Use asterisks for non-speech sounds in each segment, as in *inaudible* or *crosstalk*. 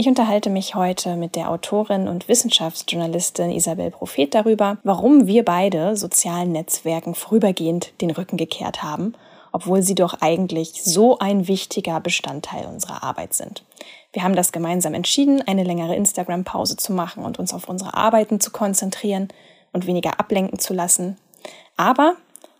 Ich unterhalte mich heute mit der Autorin und Wissenschaftsjournalistin Isabel Prophet darüber, warum wir beide sozialen Netzwerken vorübergehend den Rücken gekehrt haben, obwohl sie doch eigentlich so ein wichtiger Bestandteil unserer Arbeit sind. Wir haben das gemeinsam entschieden, eine längere Instagram-Pause zu machen und uns auf unsere Arbeiten zu konzentrieren und weniger ablenken zu lassen. Aber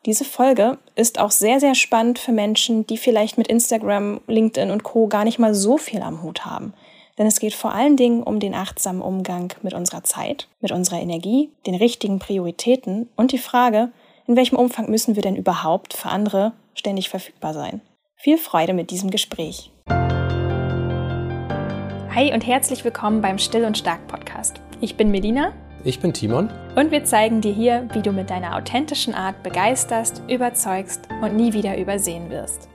diese Folge ist auch sehr, sehr spannend für Menschen, die vielleicht mit Instagram, LinkedIn und Co gar nicht mal so viel am Hut haben – denn es geht vor allen Dingen um den achtsamen Umgang mit unserer Zeit, mit unserer Energie, den richtigen Prioritäten und die Frage, in welchem Umfang müssen wir denn überhaupt für andere ständig verfügbar sein. Viel Freude mit diesem Gespräch. Hi und herzlich willkommen beim Still und Stark Podcast. Ich bin Melina. Ich bin Timon. Und wir zeigen dir hier, wie du mit deiner authentischen Art begeisterst, überzeugst und nie wieder übersehen wirst.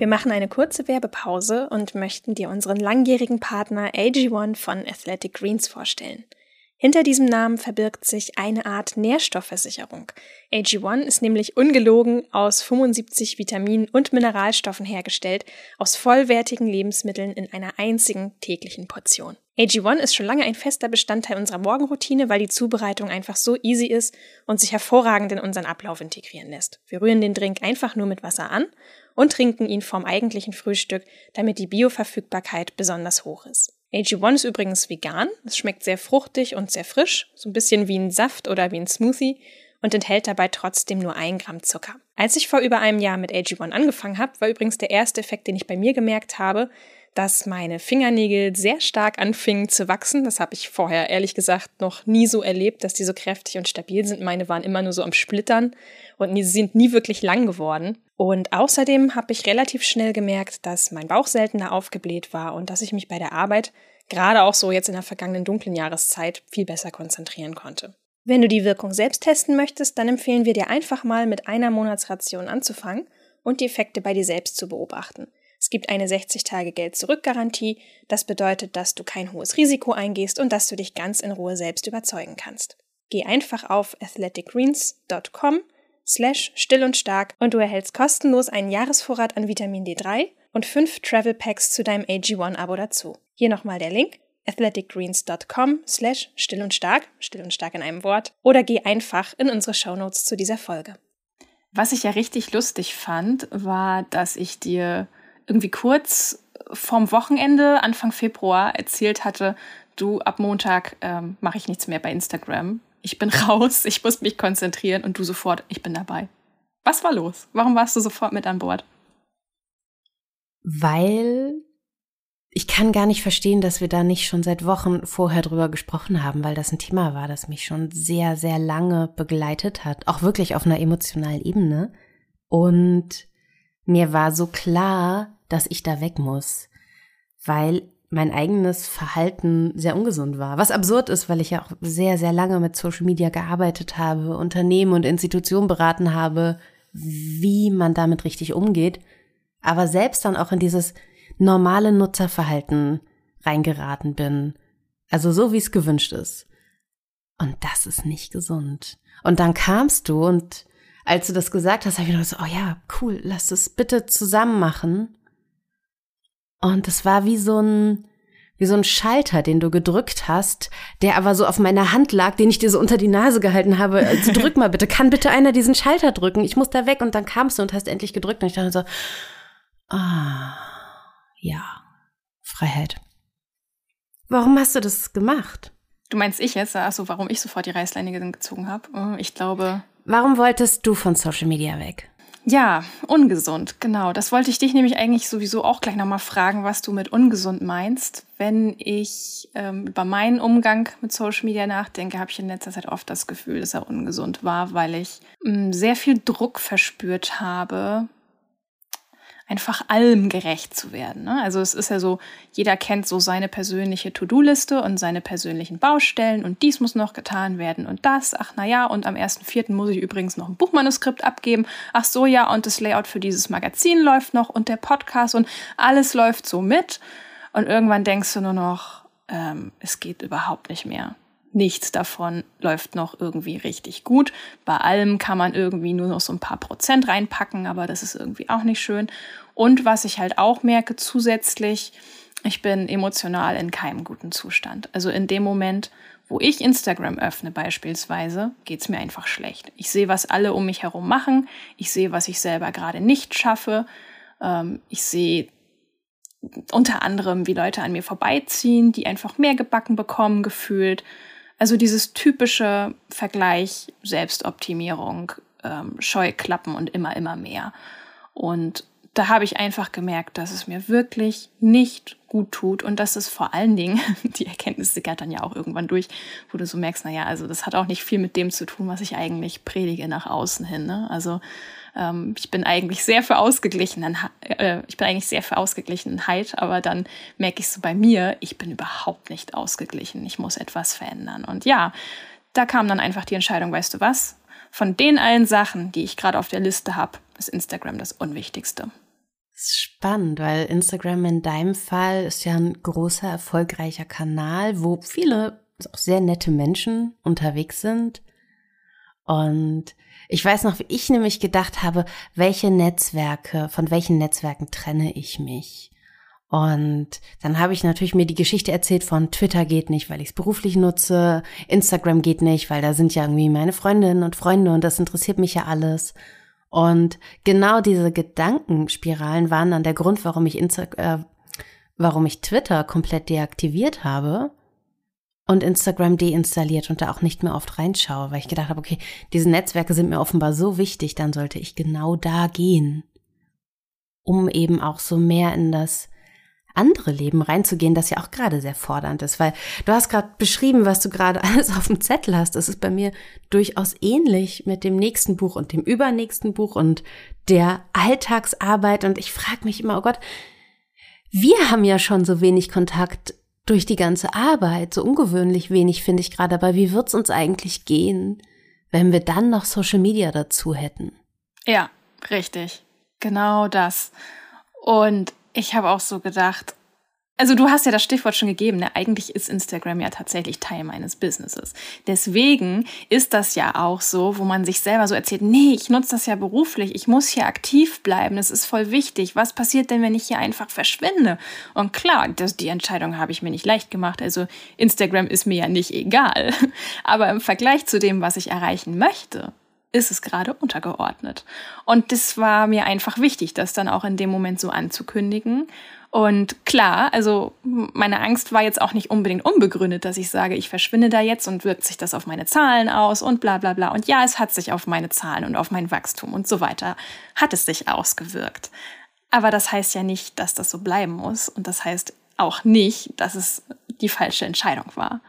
Wir machen eine kurze Werbepause und möchten dir unseren langjährigen Partner AG1 von Athletic Greens vorstellen. Hinter diesem Namen verbirgt sich eine Art Nährstoffversicherung. AG1 ist nämlich ungelogen aus 75 Vitaminen und Mineralstoffen hergestellt, aus vollwertigen Lebensmitteln in einer einzigen täglichen Portion. AG1 ist schon lange ein fester Bestandteil unserer Morgenroutine, weil die Zubereitung einfach so easy ist und sich hervorragend in unseren Ablauf integrieren lässt. Wir rühren den Drink einfach nur mit Wasser an und trinken ihn vorm eigentlichen Frühstück, damit die Bioverfügbarkeit besonders hoch ist. AG1 ist übrigens vegan. Es schmeckt sehr fruchtig und sehr frisch, so ein bisschen wie ein Saft oder wie ein Smoothie und enthält dabei trotzdem nur ein Gramm Zucker. Als ich vor über einem Jahr mit AG1 angefangen habe, war übrigens der erste Effekt, den ich bei mir gemerkt habe, dass meine Fingernägel sehr stark anfingen zu wachsen. Das habe ich vorher ehrlich gesagt noch nie so erlebt, dass die so kräftig und stabil sind. Meine waren immer nur so am Splittern und die sind nie wirklich lang geworden. Und außerdem habe ich relativ schnell gemerkt, dass mein Bauch seltener aufgebläht war und dass ich mich bei der Arbeit, gerade auch so jetzt in der vergangenen dunklen Jahreszeit, viel besser konzentrieren konnte. Wenn du die Wirkung selbst testen möchtest, dann empfehlen wir dir einfach mal mit einer Monatsration anzufangen und die Effekte bei dir selbst zu beobachten. Es gibt eine 60-Tage-Geld-Zurück-Garantie. Das bedeutet, dass du kein hohes Risiko eingehst und dass du dich ganz in Ruhe selbst überzeugen kannst. Geh einfach auf athleticgreens.com slash still und stark und du erhältst kostenlos einen Jahresvorrat an Vitamin D3 und fünf Travel Packs zu deinem AG1-Abo dazu. Hier nochmal der Link athleticgreens.com slash still und stark, still und stark in einem Wort, oder geh einfach in unsere Shownotes zu dieser Folge. Was ich ja richtig lustig fand, war, dass ich dir irgendwie kurz vorm Wochenende, Anfang Februar, erzählt hatte, du, ab Montag ähm, mache ich nichts mehr bei Instagram ich bin raus, ich muss mich konzentrieren und du sofort, ich bin dabei. Was war los? Warum warst du sofort mit an Bord? Weil ich kann gar nicht verstehen, dass wir da nicht schon seit Wochen vorher drüber gesprochen haben, weil das ein Thema war, das mich schon sehr, sehr lange begleitet hat, auch wirklich auf einer emotionalen Ebene. Und mir war so klar, dass ich da weg muss, weil mein eigenes Verhalten sehr ungesund war. Was absurd ist, weil ich ja auch sehr, sehr lange mit Social Media gearbeitet habe, Unternehmen und Institutionen beraten habe, wie man damit richtig umgeht, aber selbst dann auch in dieses normale Nutzerverhalten reingeraten bin. Also so, wie es gewünscht ist. Und das ist nicht gesund. Und dann kamst du und als du das gesagt hast, habe ich gedacht oh ja, cool, lass das bitte zusammen machen. Und es war wie so ein, wie so ein Schalter, den du gedrückt hast, der aber so auf meiner Hand lag, den ich dir so unter die Nase gehalten habe. *laughs* Also drück mal bitte, kann bitte einer diesen Schalter drücken? Ich muss da weg. Und dann kamst du und hast endlich gedrückt. Und ich dachte so, ah, ja, Freiheit. Warum hast du das gemacht? Du meinst ich jetzt? Also warum ich sofort die Reißleine gezogen habe? Ich glaube. Warum wolltest du von Social Media weg? Ja, ungesund, genau. Das wollte ich dich nämlich eigentlich sowieso auch gleich nochmal fragen, was du mit ungesund meinst. Wenn ich ähm, über meinen Umgang mit Social Media nachdenke, habe ich in letzter Zeit oft das Gefühl, dass er ungesund war, weil ich ähm, sehr viel Druck verspürt habe, einfach allem gerecht zu werden. Ne? Also es ist ja so, jeder kennt so seine persönliche To-Do-Liste und seine persönlichen Baustellen und dies muss noch getan werden und das. Ach na ja, und am 1.4. muss ich übrigens noch ein Buchmanuskript abgeben. Ach so ja, und das Layout für dieses Magazin läuft noch und der Podcast und alles läuft so mit. Und irgendwann denkst du nur noch, ähm, es geht überhaupt nicht mehr. Nichts davon läuft noch irgendwie richtig gut. Bei allem kann man irgendwie nur noch so ein paar Prozent reinpacken, aber das ist irgendwie auch nicht schön. Und was ich halt auch merke zusätzlich, ich bin emotional in keinem guten Zustand. Also in dem Moment, wo ich Instagram öffne beispielsweise, geht's mir einfach schlecht. Ich sehe, was alle um mich herum machen. Ich sehe, was ich selber gerade nicht schaffe. Ähm, ich sehe unter anderem, wie Leute an mir vorbeiziehen, die einfach mehr gebacken bekommen, gefühlt. Also dieses typische Vergleich, Selbstoptimierung, ähm, Scheuklappen und immer, immer mehr. Und da habe ich einfach gemerkt, dass es mir wirklich nicht gut tut und dass es vor allen Dingen, *laughs* die Erkenntnis sickert dann ja auch irgendwann durch, wo du so merkst, na ja, also das hat auch nicht viel mit dem zu tun, was ich eigentlich predige nach außen hin. Ne? Also ähm, ich bin eigentlich sehr für ausgeglichenen, äh, ich bin eigentlich sehr für Ausgeglichenheit, aber dann merke ich so bei mir, ich bin überhaupt nicht ausgeglichen. Ich muss etwas verändern. Und ja, da kam dann einfach die Entscheidung, weißt du was? Von den allen Sachen, die ich gerade auf der Liste habe, ist Instagram das Unwichtigste. Spannend, weil Instagram in deinem Fall ist ja ein großer, erfolgreicher Kanal, wo viele auch sehr nette Menschen unterwegs sind. Und ich weiß noch, wie ich nämlich gedacht habe, welche Netzwerke, von welchen Netzwerken trenne ich mich? Und dann habe ich natürlich mir die Geschichte erzählt von Twitter geht nicht, weil ich es beruflich nutze, Instagram geht nicht, weil da sind ja irgendwie meine Freundinnen und Freunde und das interessiert mich ja alles. Und genau diese Gedankenspiralen waren dann der Grund, warum ich Insta äh, warum ich Twitter komplett deaktiviert habe und Instagram deinstalliert und da auch nicht mehr oft reinschaue, weil ich gedacht habe, okay, diese Netzwerke sind mir offenbar so wichtig, dann sollte ich genau da gehen, um eben auch so mehr in das andere Leben reinzugehen, das ja auch gerade sehr fordernd ist, weil du hast gerade beschrieben, was du gerade *laughs* alles auf dem Zettel hast. Das ist bei mir durchaus ähnlich mit dem nächsten Buch und dem übernächsten Buch und der Alltagsarbeit und ich frage mich immer, oh Gott, wir haben ja schon so wenig Kontakt durch die ganze Arbeit, so ungewöhnlich wenig finde ich gerade, aber wie wird's uns eigentlich gehen, wenn wir dann noch Social Media dazu hätten? Ja, richtig. Genau das. Und ich habe auch so gedacht, also du hast ja das Stichwort schon gegeben, ne? eigentlich ist Instagram ja tatsächlich Teil meines Businesses. Deswegen ist das ja auch so, wo man sich selber so erzählt, nee, ich nutze das ja beruflich, ich muss hier aktiv bleiben, das ist voll wichtig. Was passiert denn, wenn ich hier einfach verschwinde? Und klar, das, die Entscheidung habe ich mir nicht leicht gemacht. Also Instagram ist mir ja nicht egal. *laughs* Aber im Vergleich zu dem, was ich erreichen möchte, ist es gerade untergeordnet. Und das war mir einfach wichtig, das dann auch in dem Moment so anzukündigen und klar, also meine Angst war jetzt auch nicht unbedingt unbegründet, dass ich sage, ich verschwinde da jetzt und wirkt sich das auf meine Zahlen aus und bla bla bla. Und ja, es hat sich auf meine Zahlen und auf mein Wachstum und so weiter, hat es sich ausgewirkt. Aber das heißt ja nicht, dass das so bleiben muss. Und das heißt auch nicht, dass es die falsche Entscheidung war.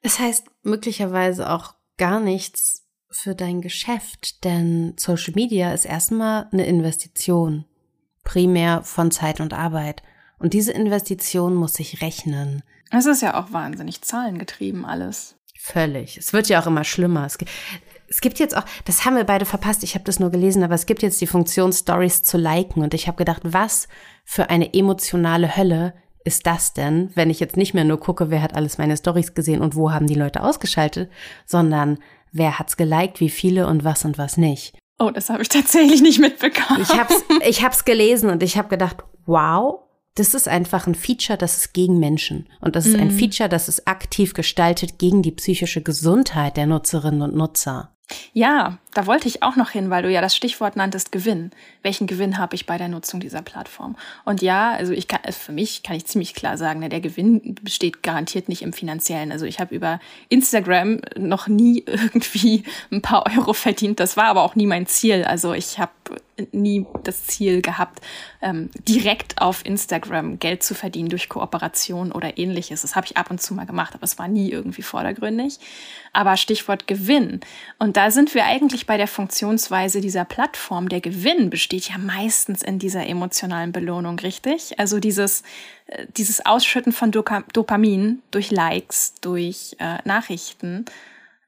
Es heißt möglicherweise auch gar nichts für dein Geschäft, denn Social Media ist erstmal eine Investition primär von Zeit und Arbeit. Und diese Investition muss sich rechnen. Es ist ja auch wahnsinnig zahlengetrieben alles. Völlig. Es wird ja auch immer schlimmer. Es, es gibt jetzt auch, das haben wir beide verpasst, ich habe das nur gelesen, aber es gibt jetzt die Funktion, Stories zu liken. Und ich habe gedacht, was für eine emotionale Hölle ist das denn, wenn ich jetzt nicht mehr nur gucke, wer hat alles meine Stories gesehen und wo haben die Leute ausgeschaltet, sondern wer hat's geliked, wie viele und was und was nicht. Oh, das habe ich tatsächlich nicht mitbekommen. Ich habe es *laughs* ich hab's gelesen und ich habe gedacht, wow, das ist einfach ein Feature, das ist gegen Menschen. Und das ist ein mhm. Feature, das ist aktiv gestaltet gegen die psychische Gesundheit der Nutzerinnen und Nutzer. Ja, da wollte ich auch noch hin, weil du ja das Stichwort nanntest Gewinn. Welchen Gewinn habe ich bei der Nutzung dieser Plattform? Und ja, also ich kann, für mich kann ich ziemlich klar sagen, ne, der Gewinn besteht garantiert nicht im finanziellen. Also ich habe über Instagram noch nie *laughs* irgendwie ein paar Euro verdient. Das war aber auch nie mein Ziel. Also ich habe nie das Ziel gehabt, ähm, direkt auf Instagram Geld zu verdienen durch Kooperation oder ähnliches. Das habe ich ab und zu mal gemacht, aber es war nie irgendwie vordergründig. Aber Stichwort Gewinn. Und da sind wir eigentlich bei der Funktionsweise dieser Plattform. Der Gewinn besteht ja meistens in dieser emotionalen Belohnung, richtig? Also dieses, äh, dieses Ausschütten von Dopamin durch Likes, durch äh, Nachrichten,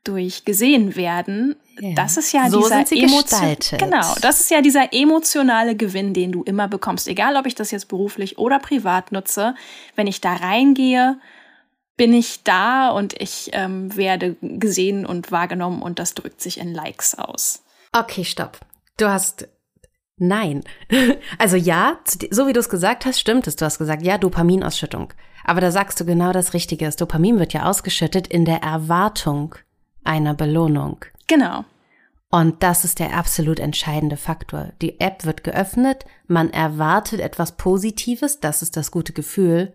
durch gesehen werden ja. das ist ja so dieser Emotion genau, das ist ja dieser emotionale Gewinn, den du immer bekommst, egal ob ich das jetzt beruflich oder privat nutze. Wenn ich da reingehe, bin ich da und ich ähm, werde gesehen und wahrgenommen und das drückt sich in Likes aus. Okay, stopp. Du hast Nein. *laughs* Also ja, so wie du es gesagt hast, stimmt es. Du hast gesagt, ja, Dopaminausschüttung. Aber da sagst du genau das Richtige. Das Dopamin wird ja ausgeschüttet in der Erwartung einer Belohnung. Genau. Und das ist der absolut entscheidende Faktor. Die App wird geöffnet, man erwartet etwas Positives, das ist das gute Gefühl.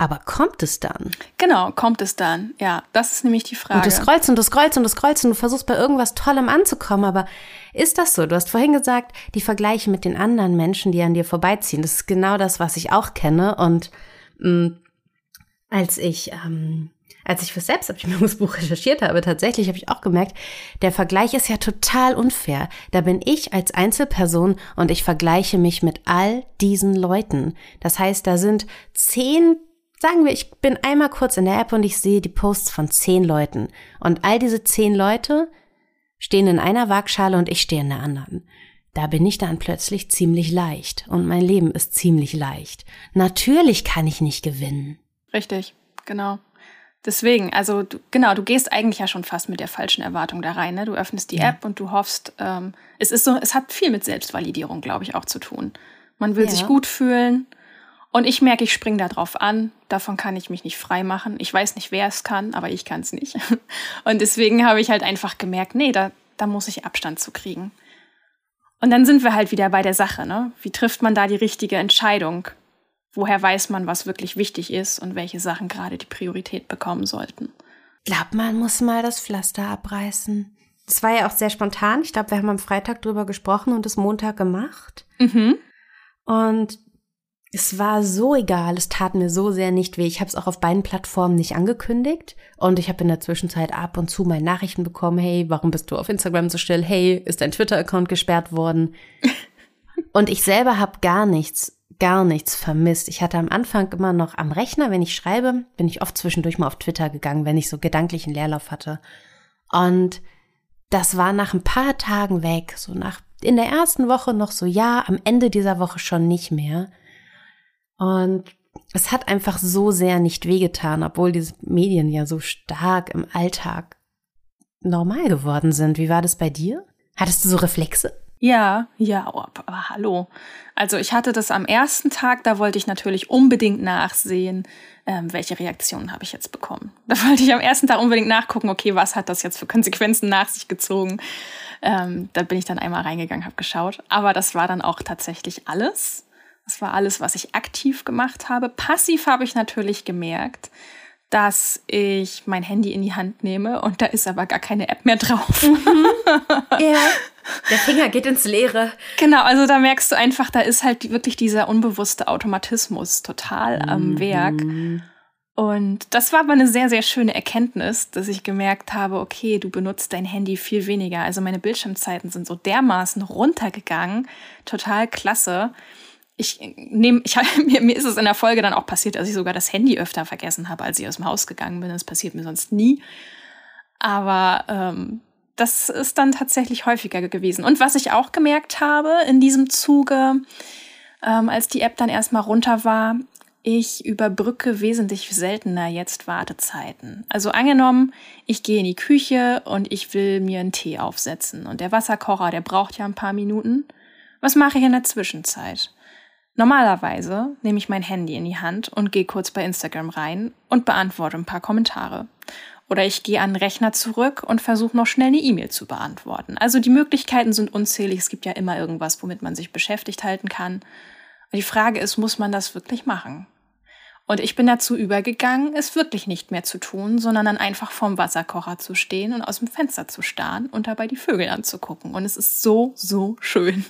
Aber kommt es dann? Genau, kommt es dann. Ja, das ist nämlich die Frage. Und du scrollst und du scrollst und du scrollst und du versuchst bei irgendwas Tollem anzukommen, aber ist das so? Du hast vorhin gesagt, die Vergleiche mit den anderen Menschen, die an dir vorbeiziehen. Das ist genau das, was ich auch kenne. Und mh, mm, als ich ähm, als ich für Selbstoptimierungsbuch *laughs* recherchiert habe, tatsächlich habe ich auch gemerkt, der Vergleich ist ja total unfair. Da bin ich als Einzelperson und ich vergleiche mich mit all diesen Leuten. Das heißt, da sind zehn Sagen wir, ich bin einmal kurz in der App und ich sehe die Posts von zehn Leuten. Und all diese zehn Leute stehen in einer Waagschale und ich stehe in der anderen. Da bin ich dann plötzlich ziemlich leicht und mein Leben ist ziemlich leicht. Natürlich kann ich nicht gewinnen. Richtig, genau. Deswegen, also du, genau, du gehst eigentlich ja schon fast mit der falschen Erwartung da rein. Ne? Du öffnest die ja. App und du hoffst, ähm, es ist so, es hat viel mit Selbstvalidierung, glaube ich, auch zu tun. Man will ja. sich gut fühlen und ich merke, ich springe da drauf an. Davon kann ich mich nicht frei machen. Ich weiß nicht, wer es kann, aber ich kann es nicht. *laughs* Und deswegen habe ich halt einfach gemerkt, nee, da, da muss ich Abstand zu kriegen. Und dann sind wir halt wieder bei der Sache, ne? Wie trifft man da die richtige Entscheidung? Woher weiß man, was wirklich wichtig ist und welche Sachen gerade die Priorität bekommen sollten. Ich glaube, man muss mal das Pflaster abreißen. Das war ja auch sehr spontan. Ich glaube, wir haben am Freitag drüber gesprochen und es Montag gemacht. Mhm. Und es war so egal, es tat mir so sehr nicht weh. Ich habe es auch auf beiden Plattformen nicht angekündigt und ich habe in der Zwischenzeit ab und zu mal Nachrichten bekommen, hey, warum bist du auf Instagram so still? Hey, ist dein Twitter-Account gesperrt worden? *laughs* und ich selber habe gar nichts gar nichts vermisst. Ich hatte am Anfang immer noch am Rechner, wenn ich schreibe, bin ich oft zwischendurch mal auf Twitter gegangen, wenn ich so gedanklichen Leerlauf hatte. Und das war nach ein paar Tagen weg, so nach in der ersten Woche noch so ja, am Ende dieser Woche schon nicht mehr. Und es hat einfach so sehr nicht wehgetan, obwohl diese Medien ja so stark im Alltag normal geworden sind. Wie war das bei dir? Hattest du so Reflexe? Ja, ja, aber hallo. Also ich hatte das am ersten Tag, da wollte ich natürlich unbedingt nachsehen, ähm, welche Reaktionen habe ich jetzt bekommen. *laughs* Da wollte ich am ersten Tag unbedingt nachgucken, okay, was hat das jetzt für Konsequenzen nach sich gezogen. Ähm, da bin ich dann einmal reingegangen, habe geschaut. Aber das war dann auch tatsächlich alles. Das war alles, was ich aktiv gemacht habe. Passiv habe ich natürlich gemerkt, dass ich mein Handy in die Hand nehme und da ist aber gar keine App mehr drauf. Mhm. *laughs* Ja. Der Finger geht ins Leere. Genau, also da merkst du einfach, da ist halt wirklich dieser unbewusste Automatismus total am mhm. Werk. Und das war aber eine sehr, sehr schöne Erkenntnis, dass ich gemerkt habe, okay, du benutzt dein Handy viel weniger. Also meine Bildschirmzeiten sind so dermaßen runtergegangen. Total klasse ich nehme, ich, *laughs* mir, mir ist es in der Folge dann auch passiert, dass ich sogar das Handy öfter vergessen habe, als ich aus dem Haus gegangen bin. Das passiert mir sonst nie. Aber ähm, das ist dann tatsächlich häufiger gewesen. Und was ich auch gemerkt habe in diesem Zuge, ähm, als die App dann erstmal runter war, ich überbrücke wesentlich seltener jetzt Wartezeiten. Also angenommen, ich gehe in die Küche und ich will mir einen Tee aufsetzen und der Wasserkocher, der braucht ja ein paar Minuten. Was mache ich in der Zwischenzeit? Normalerweise nehme ich mein Handy in die Hand und gehe kurz bei Instagram rein und beantworte ein paar Kommentare. Oder ich gehe an den Rechner zurück und versuche noch schnell eine E-Mail zu beantworten. Also die Möglichkeiten sind unzählig. Es gibt ja immer irgendwas, womit man sich beschäftigt halten kann. Die Frage ist, muss man das wirklich machen? Und ich bin dazu übergegangen, es wirklich nicht mehr zu tun, sondern dann einfach vorm Wasserkocher zu stehen und aus dem Fenster zu starren und dabei die Vögel anzugucken. Und es ist so, so schön.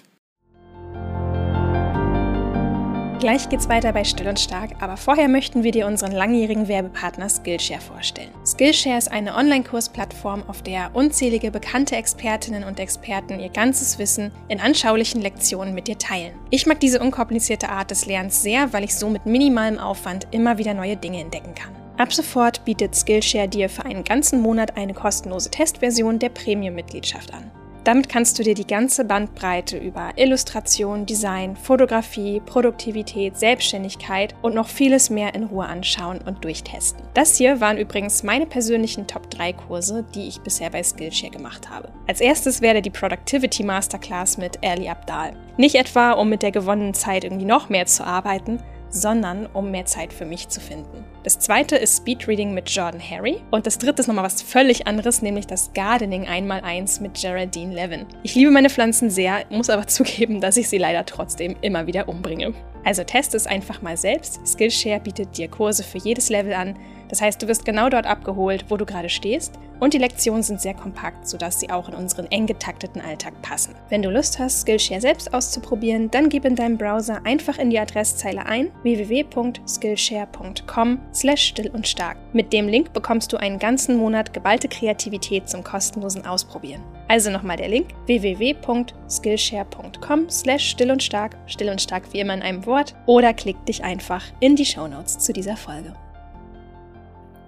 Gleich geht's weiter bei Still und Stark, aber vorher möchten wir dir unseren langjährigen Werbepartner Skillshare vorstellen. Skillshare ist eine Online-Kursplattform, auf der unzählige bekannte Expertinnen und Experten ihr ganzes Wissen in anschaulichen Lektionen mit dir teilen. Ich mag diese unkomplizierte Art des Lernens sehr, weil ich so mit minimalem Aufwand immer wieder neue Dinge entdecken kann. Ab sofort bietet Skillshare dir für einen ganzen Monat eine kostenlose Testversion der Premium-Mitgliedschaft an. Damit kannst du dir die ganze Bandbreite über Illustration, Design, Fotografie, Produktivität, Selbstständigkeit und noch vieles mehr in Ruhe anschauen und durchtesten. Das hier waren übrigens meine persönlichen Top 3 Kurse, die ich bisher bei Skillshare gemacht habe. Als erstes werde die Productivity Masterclass mit Ali Abdal. Nicht etwa, um mit der gewonnenen Zeit irgendwie noch mehr zu arbeiten, sondern um mehr Zeit für mich zu finden. Das zweite ist Speedreading mit Jordan Harry und das dritte ist nochmal was völlig anderes, nämlich das Gardening 1x1 mit Geraldine Levin. Ich liebe meine Pflanzen sehr, muss aber *laughs* zugeben, dass ich sie leider trotzdem immer wieder umbringe. Also teste es einfach mal selbst. Skillshare bietet dir Kurse für jedes Level an, das heißt, du wirst genau dort abgeholt, wo du gerade stehst und die Lektionen sind sehr kompakt, sodass sie auch in unseren eng getakteten Alltag passen. Wenn du Lust hast, Skillshare selbst auszuprobieren, dann gib in deinem Browser einfach in die Adresszeile ein www.skillshare.com slash still und stark. Mit dem Link bekommst du einen ganzen Monat geballte Kreativität zum kostenlosen Ausprobieren. Also nochmal der Link www.skillshare.com slash still und stark, still und stark wie immer in einem Wort oder klick dich einfach in die Shownotes zu dieser Folge.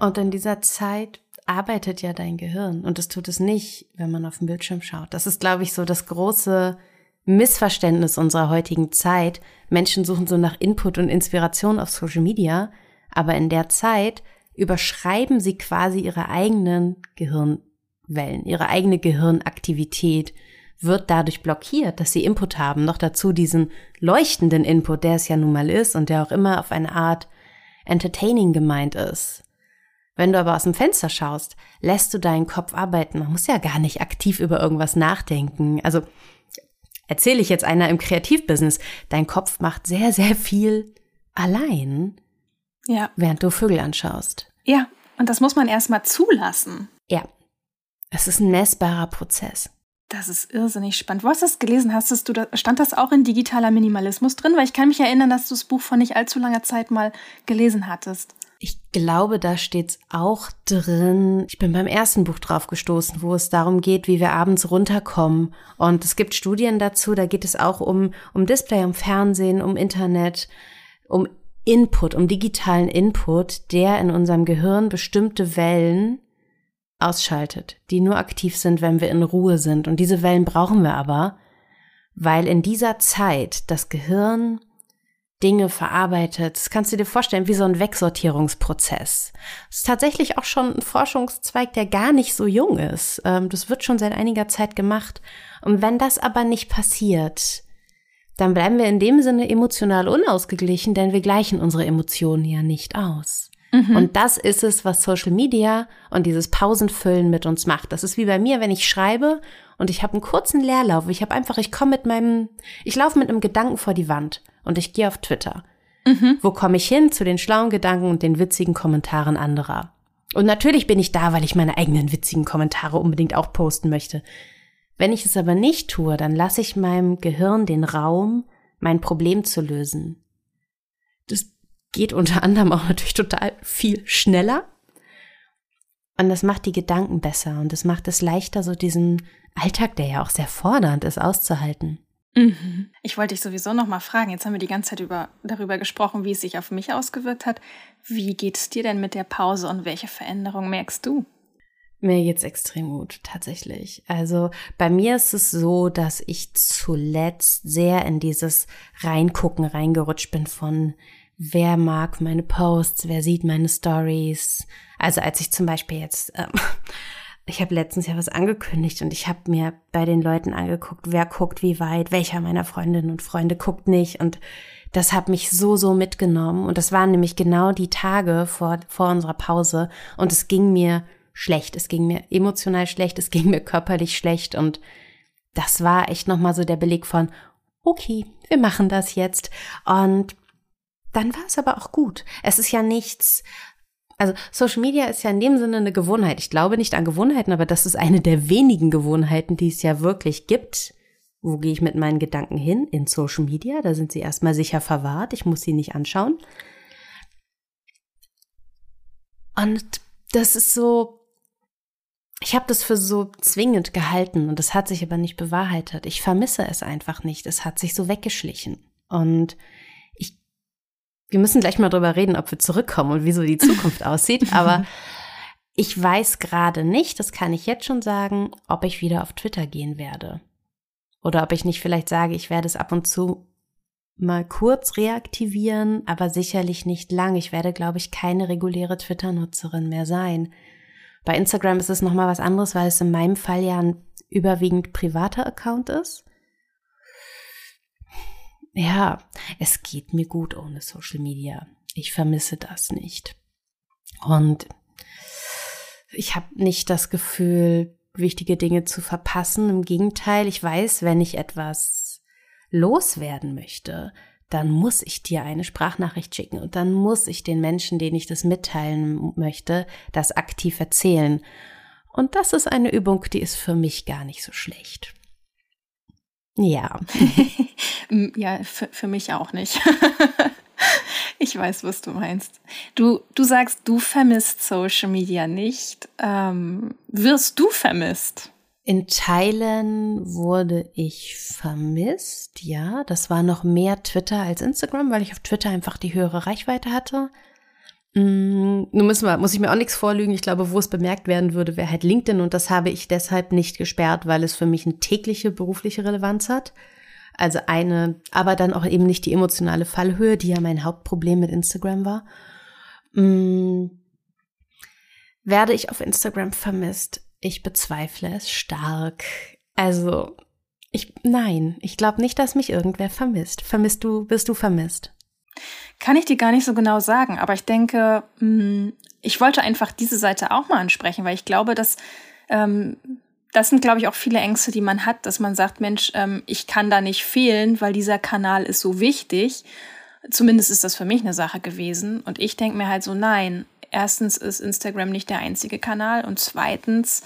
Und in dieser Zeit arbeitet ja dein Gehirn und es tut es nicht, wenn man auf den Bildschirm schaut. Das ist, glaube ich, so das große Missverständnis unserer heutigen Zeit. Menschen suchen so nach Input und Inspiration auf Social Media, aber in der Zeit überschreiben sie quasi ihre eigenen Gehirnwellen, ihre eigene Gehirnaktivität wird dadurch blockiert, dass sie Input haben. Noch dazu diesen leuchtenden Input, der es ja nun mal ist und der auch immer auf eine Art entertaining gemeint ist. Wenn du aber aus dem Fenster schaust, lässt du deinen Kopf arbeiten. Man muss ja gar nicht aktiv über irgendwas nachdenken. Also erzähle ich jetzt einer im Kreativbusiness, dein Kopf macht sehr, sehr viel allein, ja. während du Vögel anschaust. Ja, und das muss man erstmal zulassen. Ja. Es ist ein messbarer Prozess. Das ist irrsinnig spannend. Wo hast du das gelesen? Hast du da, stand das auch in digitaler Minimalismus drin? Weil ich kann mich erinnern, dass du das Buch vor nicht allzu langer Zeit mal gelesen hattest. Ich glaube, da steht's auch drin. Ich bin beim ersten Buch drauf gestoßen, wo es darum geht, wie wir abends runterkommen. Und es gibt Studien dazu, da geht es auch um, um Display, um Fernsehen, um Internet, um Input, um digitalen Input, der in unserem Gehirn bestimmte Wellen ausschaltet, die nur aktiv sind, wenn wir in Ruhe sind. Und diese Wellen brauchen wir aber, weil in dieser Zeit das Gehirn Dinge verarbeitet. Das kannst du dir vorstellen wie so ein Wegsortierungsprozess. Das ist tatsächlich auch schon ein Forschungszweig, der gar nicht so jung ist. Ähm, das wird schon seit einiger Zeit gemacht. Und wenn das aber nicht passiert, dann bleiben wir in dem Sinne emotional unausgeglichen, denn wir gleichen unsere Emotionen ja nicht aus. Mhm. Und das ist es, was Social Media und dieses Pausenfüllen mit uns macht. Das ist wie bei mir, wenn ich schreibe und ich habe einen kurzen Leerlauf. Ich habe einfach, ich komme mit meinem, ich laufe mit einem Gedanken vor die Wand und ich gehe auf Twitter. Mhm. Wo komme ich hin? Zu den schlauen Gedanken und den witzigen Kommentaren anderer. Und natürlich bin ich da, weil ich meine eigenen witzigen Kommentare unbedingt auch posten möchte. Wenn ich es aber nicht tue, dann lasse ich meinem Gehirn den Raum, mein Problem zu lösen. Das geht unter anderem auch natürlich total viel schneller. Und das macht die Gedanken besser und es macht es leichter, so diesen Alltag, der ja auch sehr fordernd ist, auszuhalten. Mhm. Ich wollte dich sowieso noch mal fragen. Jetzt haben wir die ganze Zeit über, darüber gesprochen, wie es sich auf mich ausgewirkt hat. Wie geht es dir denn mit der Pause und welche Veränderungen merkst du? Mir geht's extrem gut, tatsächlich. Also bei mir ist es so, dass ich zuletzt sehr in dieses Reingucken reingerutscht bin von wer mag meine Posts, wer sieht meine Stories. Also als ich zum Beispiel jetzt ähm, *laughs* ich habe letztens ja was angekündigt und ich habe mir bei den Leuten angeguckt, wer guckt wie weit, welcher meiner Freundinnen und Freunde guckt nicht. Und das hat mich so, so mitgenommen. Und das waren nämlich genau die Tage vor, vor unserer Pause. Und es ging mir schlecht, es ging mir emotional schlecht, es ging *laughs* mir körperlich schlecht. Und das war echt nochmal so der Beleg von, okay, wir machen das jetzt. Und dann war es aber auch gut. Es ist ja nichts also Social Media ist ja in dem Sinne eine Gewohnheit. Ich glaube nicht an Gewohnheiten, aber das ist eine der wenigen Gewohnheiten, die es ja wirklich gibt. Wo gehe ich mit meinen Gedanken hin? In Social Media. Da sind sie erstmal sicher verwahrt. Ich muss sie nicht anschauen. Und das ist so, ich habe das für so zwingend gehalten und das hat sich aber nicht bewahrheitet. Ich vermisse es einfach nicht. Es hat sich so weggeschlichen. Und wir müssen gleich mal drüber reden, ob wir zurückkommen und wieso die Zukunft aussieht. *laughs* Aber ich weiß gerade nicht, das kann ich jetzt schon sagen, ob ich wieder auf Twitter gehen werde. Oder ob ich nicht vielleicht sage, ich werde es ab und zu mal kurz reaktivieren, aber sicherlich nicht lang. Ich werde, glaube ich, keine reguläre Twitter-Nutzerin mehr sein. Bei Instagram ist es nochmal was anderes, weil es in meinem Fall ja ein überwiegend privater Account ist. Ja, es geht mir gut ohne Social Media. Ich vermisse das nicht. Und ich habe nicht das Gefühl, wichtige Dinge zu verpassen. Im Gegenteil, ich weiß, wenn ich etwas loswerden möchte, dann muss ich dir eine Sprachnachricht schicken und dann muss ich den Menschen, denen ich das mitteilen möchte, das aktiv erzählen. Und das ist eine Übung, die ist für mich gar nicht so schlecht. Ja. *laughs* ja, für, für mich auch nicht. *laughs* ich weiß, was du meinst. Du, du sagst, du vermisst Social Media nicht. Ähm, wirst du vermisst? In Teilen wurde ich vermisst, ja. Das war noch mehr Twitter als Instagram, weil ich auf Twitter einfach die höhere Reichweite hatte. Mm, nun müssen wir, muss ich mir auch nichts vorlügen. Ich glaube, wo es bemerkt werden würde, wäre halt LinkedIn und das habe ich deshalb nicht gesperrt, weil es für mich eine tägliche berufliche Relevanz hat. Also eine, aber dann auch eben nicht die emotionale Fallhöhe, die ja mein Hauptproblem mit Instagram war. Hm, werde ich auf Instagram vermisst? Ich bezweifle es stark. Also, ich, nein, ich glaube nicht, dass mich irgendwer vermisst. Vermisst du, bist du vermisst? Kann ich dir gar nicht so genau sagen, aber ich denke, hm, ich wollte einfach diese Seite auch mal ansprechen, weil ich glaube, dass ähm, das sind, glaube ich, auch viele Ängste, die man hat, dass man sagt, Mensch, ähm, ich kann da nicht fehlen, weil dieser Kanal ist so wichtig. Zumindest ist das für mich eine Sache gewesen. Und ich denke mir halt so, nein, erstens ist Instagram nicht der einzige Kanal und zweitens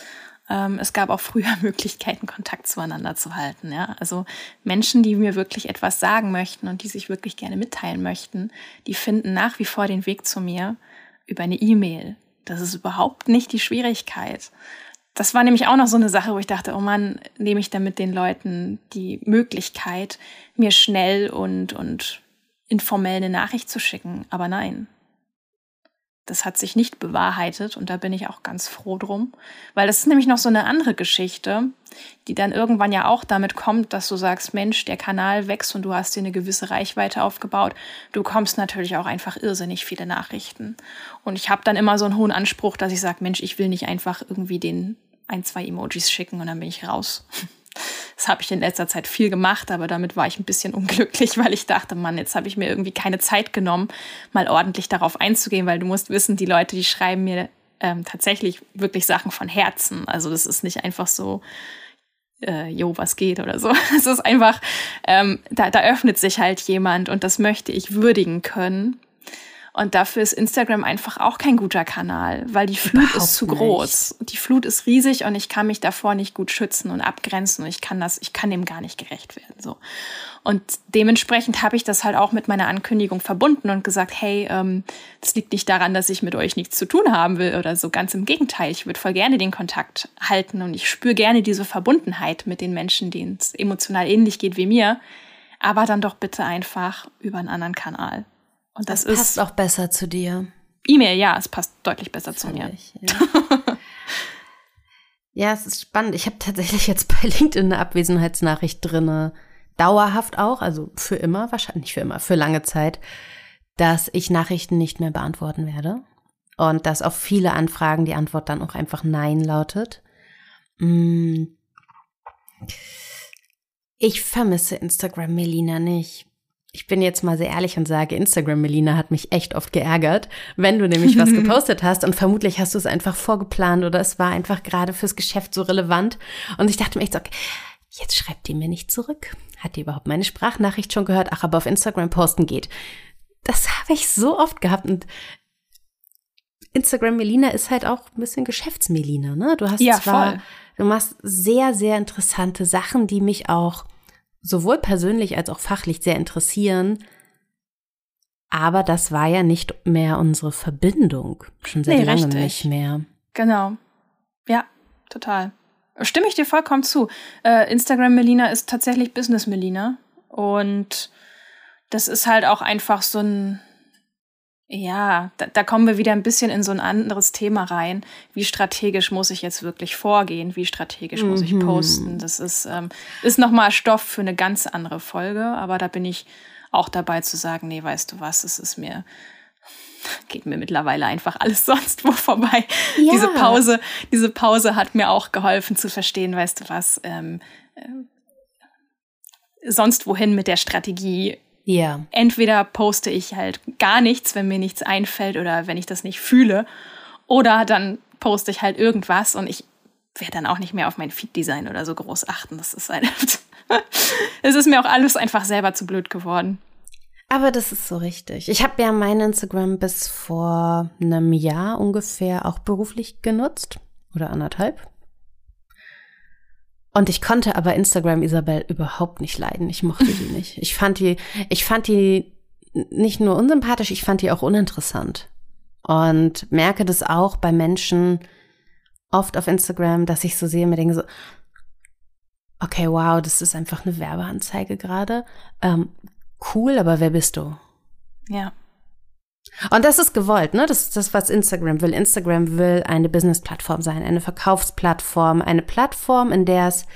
ähm, es gab auch früher *laughs* Möglichkeiten, Kontakt zueinander zu halten. Ja? Also Menschen, die mir wirklich etwas sagen möchten und die sich wirklich gerne mitteilen möchten, die finden nach wie vor den Weg zu mir über eine E-Mail. Das ist überhaupt nicht die Schwierigkeit. Das war nämlich auch noch so eine Sache, wo ich dachte, oh Mann, nehme ich damit den Leuten die Möglichkeit, mir schnell und, und informell eine Nachricht zu schicken. Aber nein, das hat sich nicht bewahrheitet und da bin ich auch ganz froh drum, weil das ist nämlich noch so eine andere Geschichte, die dann irgendwann ja auch damit kommt, dass du sagst, Mensch, der Kanal wächst und du hast dir eine gewisse Reichweite aufgebaut. Du kommst natürlich auch einfach irrsinnig viele Nachrichten. Und ich habe dann immer so einen hohen Anspruch, dass ich sage, Mensch, ich will nicht einfach irgendwie den ein, zwei Emojis schicken und dann bin ich raus. *laughs* Das habe ich in letzter Zeit viel gemacht, aber damit war ich ein bisschen unglücklich, *laughs* weil ich dachte, Mann, jetzt habe ich mir irgendwie keine Zeit genommen, mal ordentlich darauf einzugehen, weil du musst wissen, die Leute, die schreiben mir ähm, tatsächlich wirklich Sachen von Herzen. Also das ist nicht einfach so, äh, jo, was geht oder so. *laughs* Es ist einfach, ähm, da, da öffnet sich halt jemand und das möchte ich würdigen können. Und dafür ist Instagram einfach auch kein guter Kanal, weil die Flut Überhaupt ist zu nicht. groß. Die Flut ist riesig und ich kann mich davor nicht gut schützen und abgrenzen und ich kann das, ich kann dem gar nicht gerecht werden, so. Und dementsprechend habe ich das halt auch mit meiner Ankündigung verbunden und gesagt, hey, ähm, das liegt nicht daran, dass ich mit euch nichts zu tun haben will oder so. Ganz im Gegenteil, ich würde voll gerne den Kontakt halten und ich spüre gerne diese Verbundenheit mit den Menschen, denen es emotional ähnlich geht wie mir. Aber dann doch bitte einfach über einen anderen Kanal. Und das, das passt auch besser zu dir. E-Mail, ja, es passt deutlich besser zu mir. Ja. *laughs* ja. es ist spannend. Ich habe tatsächlich jetzt bei LinkedIn eine Abwesenheitsnachricht drinne, dauerhaft auch, also für immer, wahrscheinlich nicht für immer, für lange Zeit, dass ich Nachrichten nicht mehr beantworten werde. Und dass auf viele Anfragen die Antwort dann auch einfach Nein lautet. Mm. Ich vermisse Instagram Melina nicht ich bin jetzt mal sehr ehrlich und sage, Instagram Melina hat mich echt oft geärgert, wenn du nämlich was *laughs* gepostet hast und vermutlich hast du es einfach vorgeplant oder es war einfach gerade fürs Geschäft so relevant und ich dachte mir echt so, okay, jetzt schreibt die mir nicht zurück. Hat die überhaupt meine Sprachnachricht schon gehört? Ach, aber auf Instagram posten geht. Das habe ich so oft gehabt und Instagram Melina ist halt auch ein bisschen Geschäftsmelina, ne? Du hast ja, zwar, voll. du machst sehr, sehr interessante Sachen, die mich auch sowohl persönlich als auch fachlich sehr interessieren. Aber das war ja nicht mehr unsere Verbindung. Schon seit nee, langem nicht mehr. Genau. Ja, total. Stimme ich dir vollkommen zu. Äh, Instagram Melina ist tatsächlich Business Melina. Und das ist halt auch einfach so ein, ja, da, da, kommen wir wieder ein bisschen in so ein anderes Thema rein. Wie strategisch muss ich jetzt wirklich vorgehen? Wie strategisch mhm. muss ich mhm. posten? Das ist, ähm, ist nochmal Stoff für eine ganz andere Folge, aber da bin ich auch dabei zu sagen, nee, weißt du was, es ist mir, *laughs* geht mir mittlerweile einfach alles *laughs* sonst wo vorbei. Ja. Diese Pause, diese Pause hat mir auch geholfen zu verstehen, weißt du was, ähm, äh, sonst wohin mit der Strategie ja. Entweder poste ich halt gar nichts, wenn mir nichts einfällt oder wenn ich das nicht fühle. Oder dann poste ich halt irgendwas und ich werde dann auch nicht mehr auf mein Feed-Design oder so groß achten. Das ist halt. *laughs* es ist mir auch alles einfach selber zu blöd geworden. Aber das ist so richtig. Ich habe ja mein Instagram bis vor einem Jahr ungefähr auch beruflich genutzt. Oder anderthalb. Und ich konnte aber Instagram Isabel überhaupt nicht leiden. Ich mochte die *laughs* nicht. Ich fand die, ich fand die nicht nur unsympathisch, ich fand die auch uninteressant. Und merke das auch bei Menschen oft auf Instagram, dass ich so sehe, mir denke so, okay, wow, das ist einfach eine Werbeanzeige gerade. Ähm, cool, aber wer bist du? Ja. Und das ist gewollt, ne? Das ist das, was Instagram will. Instagram will eine Business-Plattform sein, eine Verkaufsplattform, eine Plattform, in der es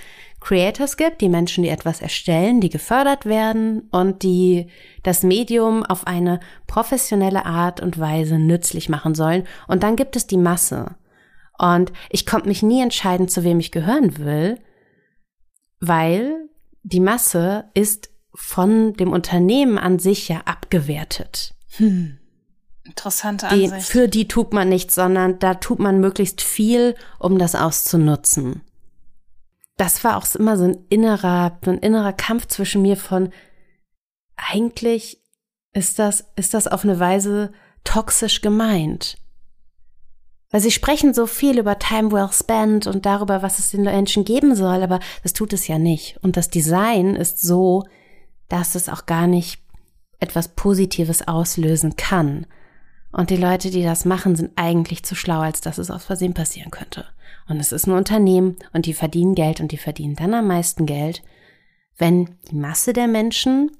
Creators gibt, die Menschen, die etwas erstellen, die gefördert werden und die das Medium auf eine professionelle Art und Weise nützlich machen sollen. Und dann gibt es die Masse. Und ich konnte mich nie entscheiden, zu wem ich gehören will, weil die Masse ist von dem Unternehmen an sich ja abgewertet. Hm. Interessante Ansicht. Die, für die tut man nichts, sondern da tut man möglichst viel, um das auszunutzen. Das war auch immer so ein innerer, so ein innerer Kampf zwischen mir von, eigentlich ist das, ist das auf eine Weise toxisch gemeint. Weil sie sprechen so viel über Time well spent und darüber, was es den Menschen geben soll, aber das tut es ja nicht. Und das Design ist so, dass es auch gar nicht etwas Positives auslösen kann. Und die Leute, die das machen, sind eigentlich zu schlau, als dass es aus Versehen passieren könnte. Und es ist ein Unternehmen und die verdienen Geld und die verdienen dann am meisten Geld, wenn die Masse der Menschen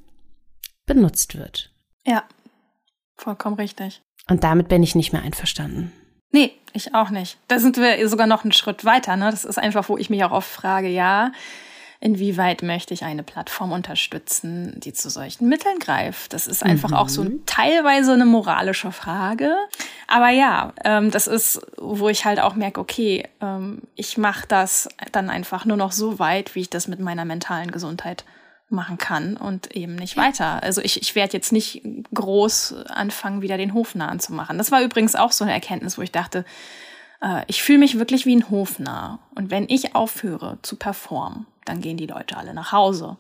benutzt wird. Ja, vollkommen richtig. Und damit bin ich nicht mehr einverstanden. Nee, ich auch nicht. Da sind wir sogar noch einen Schritt weiter. Ne? Das ist einfach, wo ich mich auch oft frage, ja, inwieweit möchte ich eine Plattform unterstützen, die zu solchen Mitteln greift. Das ist einfach mhm. auch so mhm. teilweise eine moralische Frage. Aber ja, ähm, das ist, wo ich halt auch merke, okay, ähm, ich mache das dann einfach nur noch so weit, wie ich das mit meiner mentalen Gesundheit machen kann und eben nicht weiter. Also ich, ich werde jetzt nicht groß anfangen, wieder den Hofnahen zu machen. Das war übrigens auch so eine Erkenntnis, wo ich dachte, äh, ich fühle mich wirklich wie ein Hofnarr. Und wenn ich aufhöre zu performen, dann gehen die Leute alle nach Hause.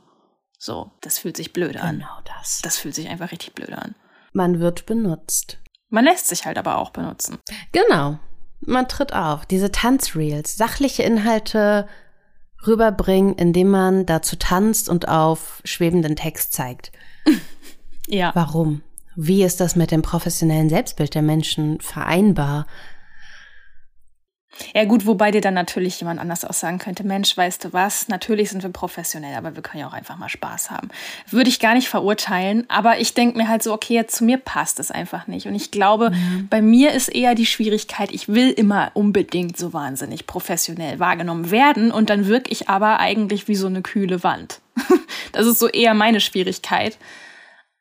So, das fühlt sich blöd an. Genau das. Das fühlt sich einfach richtig blöd an. Man wird benutzt. Man lässt sich halt aber auch benutzen. Genau. Man tritt auf. Diese Tanzreels, sachliche Inhalte rüberbringen, indem man dazu tanzt und auf schwebenden Text zeigt. *laughs* ja. Warum? Wie ist das mit dem professionellen Selbstbild der Menschen vereinbar? Ja gut, wobei dir dann natürlich jemand anders auch sagen könnte, Mensch, weißt du was, natürlich sind wir professionell, aber wir können ja auch einfach mal Spaß haben. Würde ich gar nicht verurteilen, aber ich denke mir halt so, okay, jetzt zu mir passt es einfach nicht. Und ich glaube, mhm. bei mir ist eher die Schwierigkeit, ich will immer unbedingt so wahnsinnig professionell wahrgenommen werden und dann wirke ich aber eigentlich wie so eine kühle Wand. *laughs* das ist so eher meine Schwierigkeit.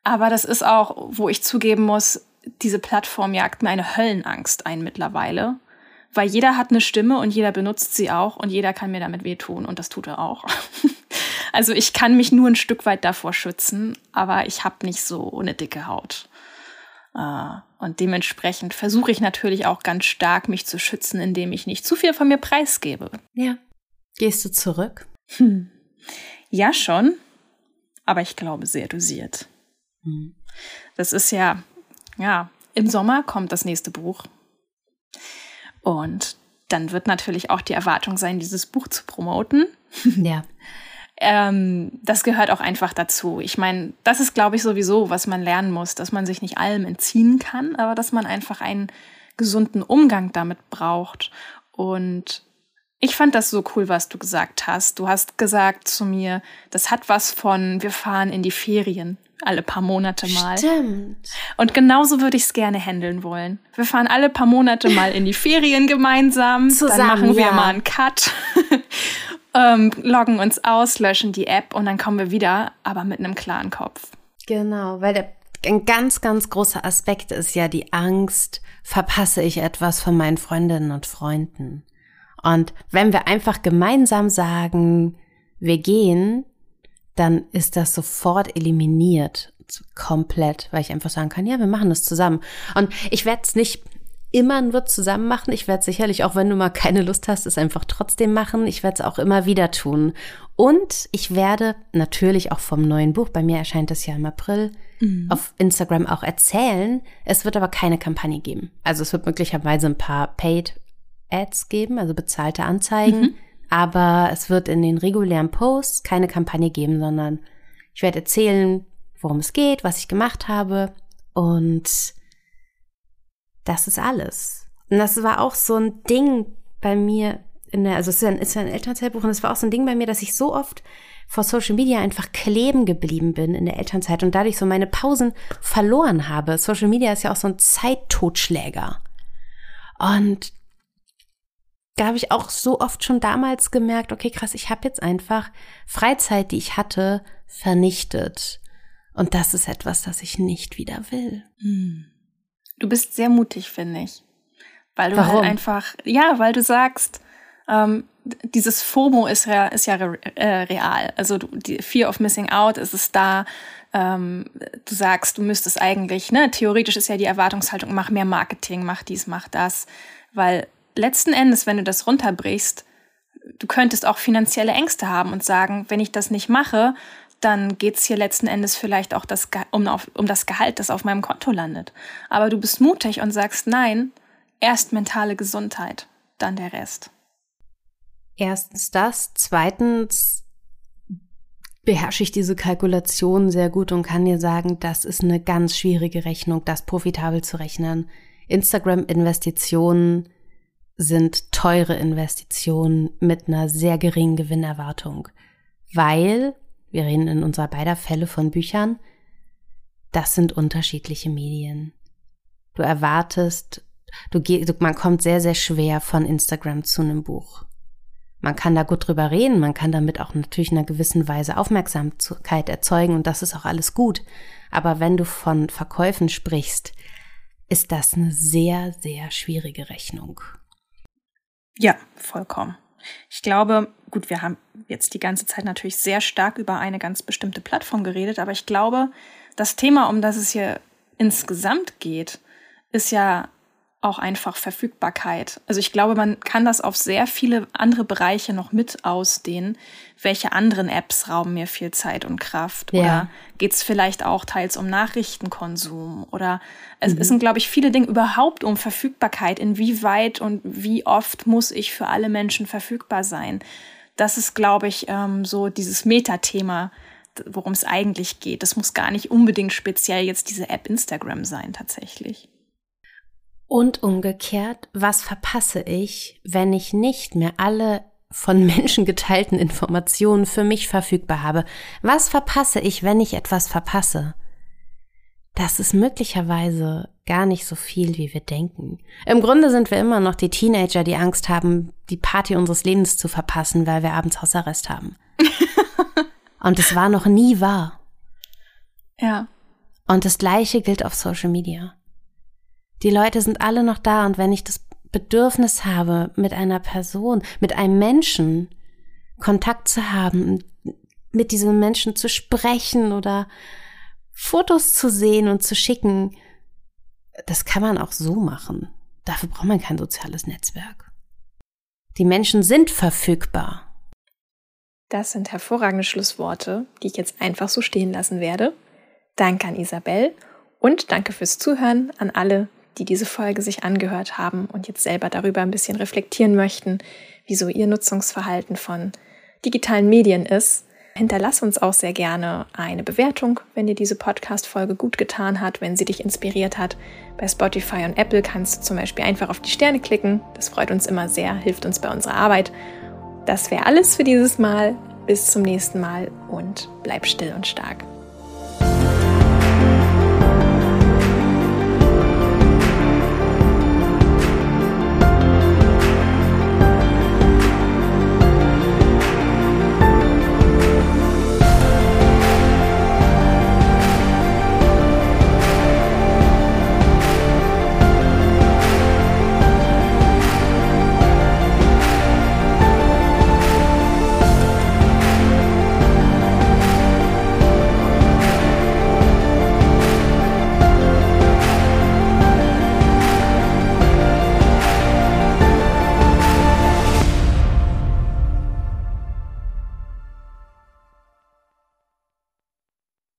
Aber das ist auch, wo ich zugeben muss, diese Plattform jagt mir eine Höllenangst ein mittlerweile weil jeder hat eine Stimme und jeder benutzt sie auch und jeder kann mir damit wehtun und das tut er auch. *laughs* also ich kann mich nur ein Stück weit davor schützen, aber ich habe nicht so eine dicke Haut. Äh, und dementsprechend versuche ich natürlich auch ganz stark, mich zu schützen, indem ich nicht zu viel von mir preisgebe. Ja. Gehst du zurück? Hm. Ja, schon. Aber ich glaube sehr dosiert. Hm. Das ist ja, ja, im Sommer kommt das nächste Buch. Und dann wird natürlich auch die Erwartung sein, dieses Buch zu promoten. *laughs* Ja. ähm, das gehört auch einfach dazu. Ich meine, das ist, glaube ich, sowieso, was man lernen muss, dass man sich nicht allem entziehen kann, aber dass man einfach einen gesunden Umgang damit braucht. Und Ich fand das so cool, was du gesagt hast. Du hast gesagt zu mir, das hat was von, wir fahren in die Ferien alle paar Monate mal. Stimmt. Und genauso würde ich es gerne handeln wollen. Wir fahren alle paar Monate mal in die Ferien gemeinsam. Zusammen, dann machen wir ja. mal einen Cut, *laughs* ähm, loggen uns aus, löschen die App und dann kommen wir wieder, aber mit einem klaren Kopf. Genau, weil der, ein ganz, ganz großer Aspekt ist ja die Angst, verpasse ich etwas von meinen Freundinnen und Freunden. Und wenn wir einfach gemeinsam sagen, wir gehen, dann ist das sofort eliminiert. Komplett, weil ich einfach sagen kann, ja, wir machen das zusammen. Und ich werde es nicht immer nur zusammen machen. Ich werde sicherlich, auch wenn du mal keine Lust hast, es einfach trotzdem machen. Ich werde es auch immer wieder tun. Und ich werde natürlich auch vom neuen Buch, bei mir erscheint das ja im April, auf Instagram auch erzählen. Es wird aber keine Kampagne geben. Also es wird möglicherweise ein paar Paid Ads geben, also bezahlte Anzeigen. Aber es wird in den regulären Posts keine Kampagne geben, sondern ich werde erzählen, worum es geht, was ich gemacht habe. Und das ist alles. Und das war auch so ein Ding bei mir in der, also es ist ein, ist ein Elternzeitbuch und es war auch so ein Ding bei mir, dass ich so oft vor Social Media einfach kleben geblieben bin in der Elternzeit und dadurch so meine Pausen verloren habe. Social Media ist ja auch so ein Zeittotschläger. Und da habe ich auch so oft schon damals gemerkt, okay, krass, ich habe jetzt einfach Freizeit, die ich hatte, vernichtet. Und das ist etwas, das ich nicht wieder will. Du bist sehr mutig, finde ich. Weil du Warum? halt einfach, ja, weil du sagst, ähm, dieses FOMO ist ja, ist ja re äh, real. Also du, die Fear of Missing Out ist es da. Ähm, du sagst, du müsstest eigentlich, ne, theoretisch ist ja die Erwartungshaltung, mach mehr Marketing, mach dies, mach das. Weil letzten Endes, wenn du das runterbrichst, du könntest auch finanzielle Ängste haben und sagen, wenn ich das nicht mache, dann geht's hier letzten Endes vielleicht auch das, um, auf, um das Gehalt, das auf meinem Konto landet. Aber du bist mutig und sagst, nein, erst mentale Gesundheit, dann der Rest. Erstens das. Zweitens beherrsche ich diese Kalkulation sehr gut und kann dir sagen, das ist eine ganz schwierige Rechnung, das profitabel zu rechnen. Instagram-Investitionen sind teure Investitionen mit einer sehr geringen Gewinnerwartung, weil, wir reden in unserer beider Fälle von Büchern, das sind unterschiedliche Medien. Du erwartest, du du, man kommt sehr, sehr schwer von Instagram zu einem Buch. Man kann da gut drüber reden, man kann damit auch natürlich in einer gewissen Weise Aufmerksamkeit erzeugen und das ist auch alles gut. Aber wenn du von Verkäufen sprichst, ist das eine sehr, sehr schwierige Rechnung. Ja, vollkommen. Ich glaube, gut, wir haben jetzt die ganze Zeit natürlich sehr stark über eine ganz bestimmte Plattform geredet, aber ich glaube, das Thema, um das es hier insgesamt geht, ist ja auch einfach Verfügbarkeit. Also ich glaube, man kann das auf sehr viele andere Bereiche noch mit ausdehnen. Welche anderen Apps rauben mir viel Zeit und Kraft? Ja. Oder geht es vielleicht auch teils um Nachrichtenkonsum? Oder es es sind, glaube ich, viele Dinge überhaupt um Verfügbarkeit. Inwieweit und wie oft muss ich für alle Menschen verfügbar sein? Das ist, glaube ich, ähm, so dieses Metathema, worum es eigentlich geht. Das muss gar nicht unbedingt speziell jetzt diese App Instagram sein, tatsächlich. Und umgekehrt, was verpasse ich, wenn ich nicht mehr alle von *laughs* Menschen geteilten Informationen für mich verfügbar habe? Was verpasse ich, wenn ich etwas verpasse? Das ist möglicherweise gar nicht so viel, wie wir denken. Im Grunde sind wir immer noch die Teenager, die Angst haben, die Party unseres Lebens zu verpassen, weil wir abends Hausarrest haben. *laughs* Und es war noch nie wahr. Ja. Und das Gleiche gilt auf Social Media. Die Leute sind alle noch da und wenn ich das Bedürfnis habe, mit einer Person, mit einem Menschen Kontakt zu haben, mit diesem Menschen zu sprechen oder Fotos zu sehen und zu schicken, das kann man auch so machen. Dafür braucht man kein soziales Netzwerk. Die Menschen sind verfügbar. Das sind hervorragende Schlussworte, die ich jetzt einfach so stehen lassen werde. Danke an Isabel und danke fürs Zuhören an alle, die diese Folge sich angehört haben und jetzt selber darüber ein bisschen reflektieren möchten, wieso ihr Nutzungsverhalten von digitalen Medien ist. Hinterlass uns auch sehr gerne eine Bewertung, wenn dir diese Podcast-Folge gut getan hat, wenn sie dich inspiriert hat. Bei Spotify und Apple kannst du zum Beispiel einfach auf die Sterne klicken. Das freut uns immer sehr, hilft uns bei unserer Arbeit. Das wäre alles für dieses Mal. Bis zum nächsten Mal und bleib still und stark.